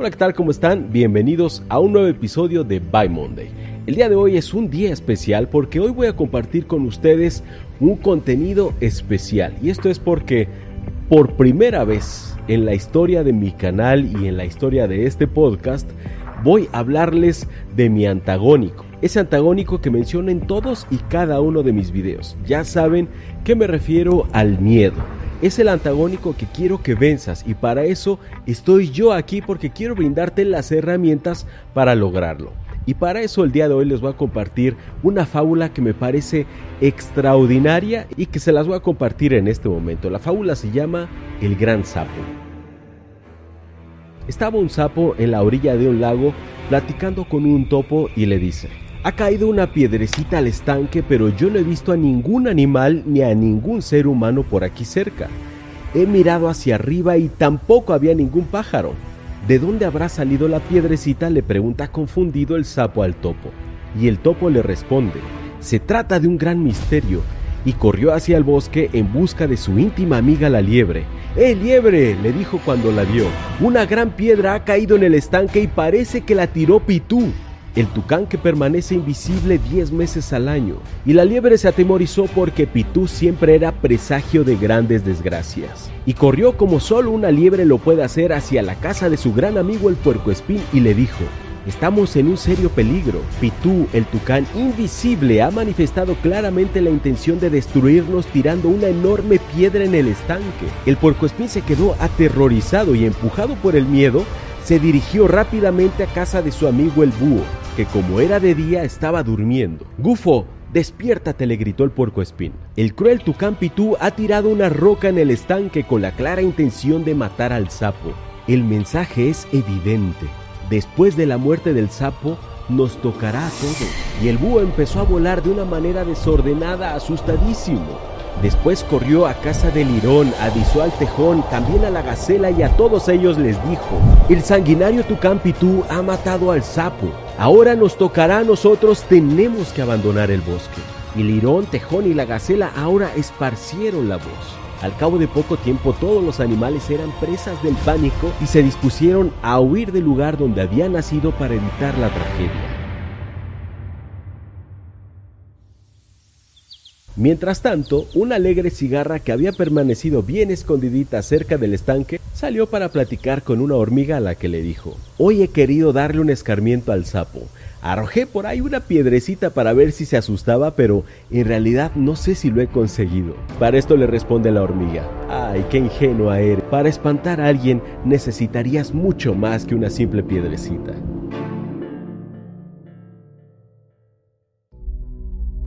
Hola, ¿qué tal? ¿Cómo están? Bienvenidos a un nuevo episodio de By Monday. El día de hoy es un día especial porque hoy voy a compartir con ustedes un contenido especial. Y esto es porque por primera vez en la historia de mi canal y en la historia de este podcast voy a hablarles de mi antagónico. Ese antagónico que menciono en todos y cada uno de mis videos. Ya saben que me refiero al miedo es el antagónico que quiero que venzas y para eso estoy yo aquí porque quiero brindarte las herramientas para lograrlo. Y para eso el día de hoy les voy a compartir una fábula que me parece extraordinaria y que se las voy a compartir en este momento. La fábula se llama El Gran Sapo. Estaba un sapo en la orilla de un lago platicando con un topo y le dice, ha caído una piedrecita al estanque, pero yo no he visto a ningún animal ni a ningún ser humano por aquí cerca. He mirado hacia arriba y tampoco había ningún pájaro. ¿De dónde habrá salido la piedrecita? le pregunta confundido el sapo al topo. Y el topo le responde, se trata de un gran misterio, y corrió hacia el bosque en busca de su íntima amiga la liebre. ¡Eh, liebre! le dijo cuando la vio. Una gran piedra ha caído en el estanque y parece que la tiró Pitú el tucán que permanece invisible 10 meses al año, y la liebre se atemorizó porque Pitú siempre era presagio de grandes desgracias, y corrió como solo una liebre lo puede hacer hacia la casa de su gran amigo el puercoespín y le dijo, Estamos en un serio peligro. Pitú, el tucán invisible, ha manifestado claramente la intención de destruirnos tirando una enorme piedra en el estanque. El puercoespín se quedó aterrorizado y empujado por el miedo, se dirigió rápidamente a casa de su amigo el búho, que como era de día estaba durmiendo. Gufo, despiértate, le gritó el puercoespín. El cruel tucán Pitú ha tirado una roca en el estanque con la clara intención de matar al sapo. El mensaje es evidente. Después de la muerte del sapo, nos tocará a todos. Y el búho empezó a volar de una manera desordenada, asustadísimo. Después corrió a casa del lirón, avisó al tejón, también a la gacela y a todos ellos les dijo, el sanguinario Tucán Pitú ha matado al sapo, ahora nos tocará a nosotros, tenemos que abandonar el bosque. Y lirón, tejón y la gacela ahora esparcieron la voz. Al cabo de poco tiempo todos los animales eran presas del pánico y se dispusieron a huir del lugar donde habían nacido para evitar la tragedia. Mientras tanto, una alegre cigarra que había permanecido bien escondidita cerca del estanque salió para platicar con una hormiga a la que le dijo, Hoy he querido darle un escarmiento al sapo. Arrojé por ahí una piedrecita para ver si se asustaba, pero en realidad no sé si lo he conseguido. Para esto le responde la hormiga, Ay, qué ingenua eres. Para espantar a alguien necesitarías mucho más que una simple piedrecita.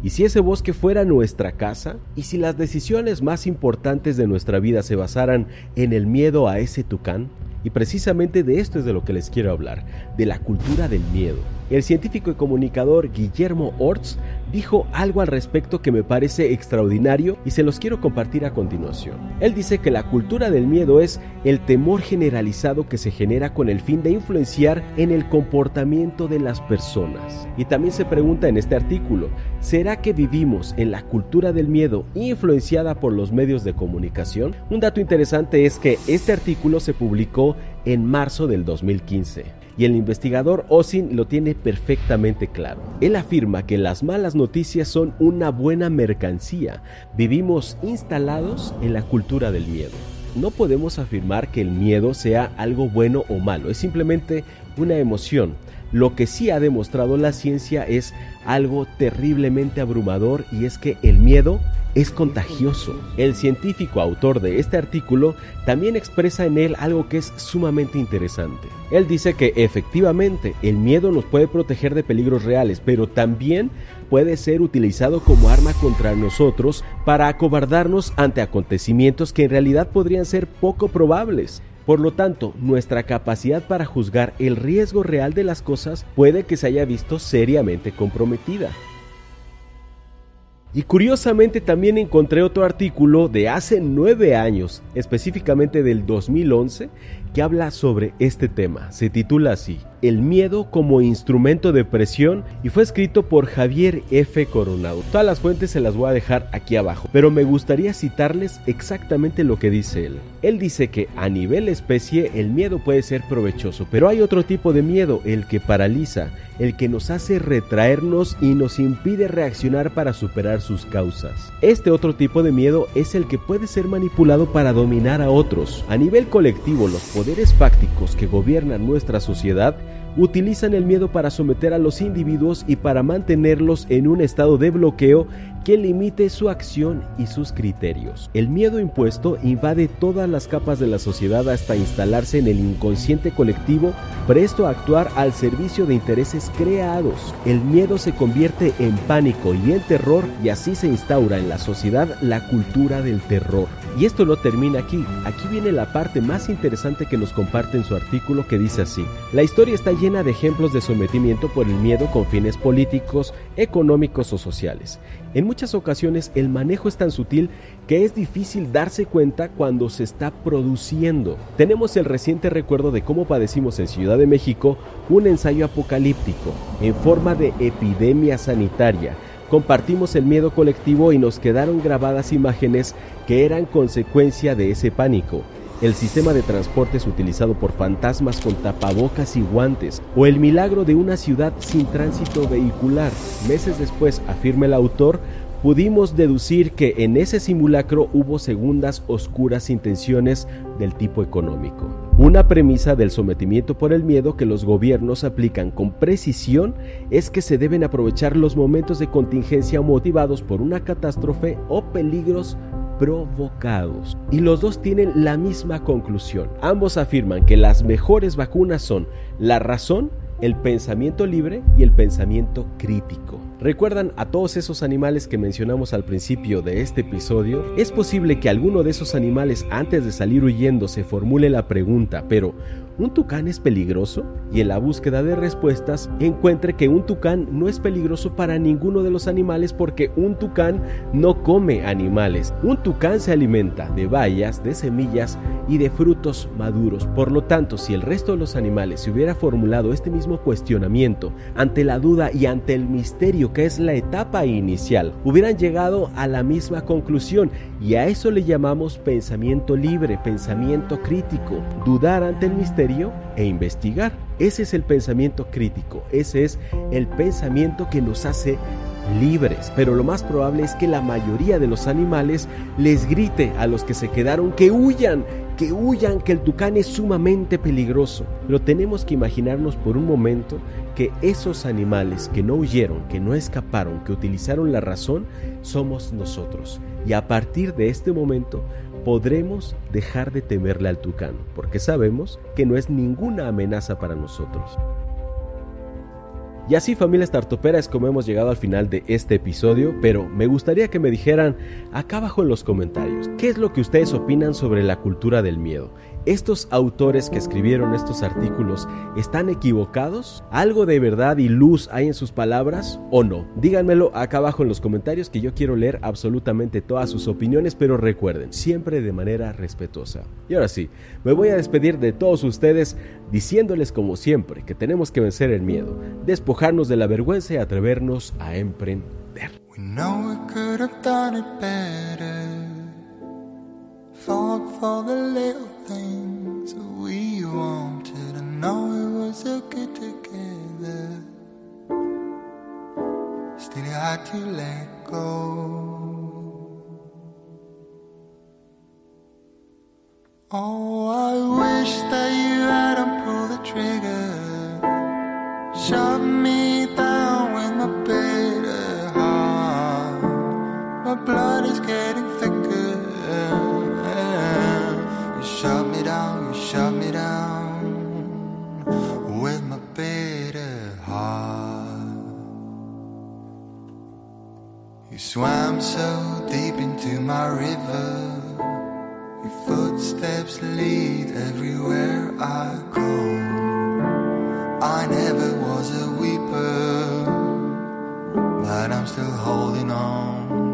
¿Y si ese bosque fuera nuestra casa? ¿Y si las decisiones más importantes de nuestra vida se basaran en el miedo a ese tucán? Y precisamente de esto es de lo que les quiero hablar, de la cultura del miedo. El científico y comunicador Guillermo Orts dijo algo al respecto que me parece extraordinario y se los quiero compartir a continuación. Él dice que la cultura del miedo es el temor generalizado que se genera con el fin de influenciar en el comportamiento de las personas. Y también se pregunta en este artículo, ¿será que vivimos en la cultura del miedo influenciada por los medios de comunicación? Un dato interesante es que este artículo se publicó en marzo del 2015 y el investigador Osin lo tiene perfectamente claro. Él afirma que las malas noticias son una buena mercancía. Vivimos instalados en la cultura del miedo. No podemos afirmar que el miedo sea algo bueno o malo, es simplemente una emoción. Lo que sí ha demostrado la ciencia es algo terriblemente abrumador y es que el miedo es contagioso. El científico autor de este artículo también expresa en él algo que es sumamente interesante. Él dice que efectivamente el miedo nos puede proteger de peligros reales, pero también puede ser utilizado como arma contra nosotros para acobardarnos ante acontecimientos que en realidad podrían ser poco probables. Por lo tanto, nuestra capacidad para juzgar el riesgo real de las cosas puede que se haya visto seriamente comprometida. Y curiosamente también encontré otro artículo de hace nueve años, específicamente del 2011, que habla sobre este tema. Se titula así, El miedo como instrumento de presión y fue escrito por Javier F. Coronado. Todas las fuentes se las voy a dejar aquí abajo, pero me gustaría citarles exactamente lo que dice él. Él dice que a nivel especie el miedo puede ser provechoso, pero hay otro tipo de miedo, el que paraliza, el que nos hace retraernos y nos impide reaccionar para superar sus causas. Este otro tipo de miedo es el que puede ser manipulado para dominar a otros. A nivel colectivo, los poderes fácticos que gobiernan nuestra sociedad utilizan el miedo para someter a los individuos y para mantenerlos en un estado de bloqueo que limite su acción y sus criterios. El miedo impuesto invade todas las capas de la sociedad hasta instalarse en el inconsciente colectivo, presto a actuar al servicio de intereses creados. El miedo se convierte en pánico y en terror y así se instaura en la sociedad la cultura del terror. Y esto no termina aquí, aquí viene la parte más interesante que nos comparte en su artículo que dice así, la historia está llena de ejemplos de sometimiento por el miedo con fines políticos, económicos o sociales. En muchas ocasiones el manejo es tan sutil que es difícil darse cuenta cuando se está produciendo. Tenemos el reciente recuerdo de cómo padecimos en Ciudad de México un ensayo apocalíptico en forma de epidemia sanitaria. Compartimos el miedo colectivo y nos quedaron grabadas imágenes que eran consecuencia de ese pánico el sistema de transportes utilizado por fantasmas con tapabocas y guantes, o el milagro de una ciudad sin tránsito vehicular. Meses después, afirma el autor, pudimos deducir que en ese simulacro hubo segundas oscuras intenciones del tipo económico. Una premisa del sometimiento por el miedo que los gobiernos aplican con precisión es que se deben aprovechar los momentos de contingencia motivados por una catástrofe o peligros provocados. Y los dos tienen la misma conclusión. Ambos afirman que las mejores vacunas son la razón, el pensamiento libre y el pensamiento crítico. ¿Recuerdan a todos esos animales que mencionamos al principio de este episodio? Es posible que alguno de esos animales antes de salir huyendo se formule la pregunta, pero ¿un tucán es peligroso? Y en la búsqueda de respuestas encuentre que un tucán no es peligroso para ninguno de los animales porque un tucán no come animales. Un tucán se alimenta de bayas, de semillas y de frutos maduros. Por lo tanto, si el resto de los animales se hubiera formulado este mismo cuestionamiento ante la duda y ante el misterio que es la etapa inicial, hubieran llegado a la misma conclusión y a eso le llamamos pensamiento libre, pensamiento crítico, dudar ante el misterio e investigar. Ese es el pensamiento crítico, ese es el pensamiento que nos hace libres, pero lo más probable es que la mayoría de los animales les grite a los que se quedaron que huyan, que huyan, que el tucán es sumamente peligroso. Pero tenemos que imaginarnos por un momento que esos animales que no huyeron, que no escaparon, que utilizaron la razón, somos nosotros. Y a partir de este momento podremos dejar de temerle al tucán, porque sabemos que no es ninguna amenaza para nosotros. Y así familia startupera es como hemos llegado al final de este episodio, pero me gustaría que me dijeran acá abajo en los comentarios qué es lo que ustedes opinan sobre la cultura del miedo. ¿Estos autores que escribieron estos artículos están equivocados? ¿Algo de verdad y luz hay en sus palabras o no? Díganmelo acá abajo en los comentarios que yo quiero leer absolutamente todas sus opiniones, pero recuerden, siempre de manera respetuosa. Y ahora sí, me voy a despedir de todos ustedes diciéndoles como siempre que tenemos que vencer el miedo, despojarnos de la vergüenza y atrevernos a emprender. For the little things we wanted. I know it was so good together. Still, you had to let go. Oh, I wish that you hadn't pulled the trigger. Swam so deep into my river. Your footsteps lead everywhere I go. I never was a weeper, but I'm still holding on.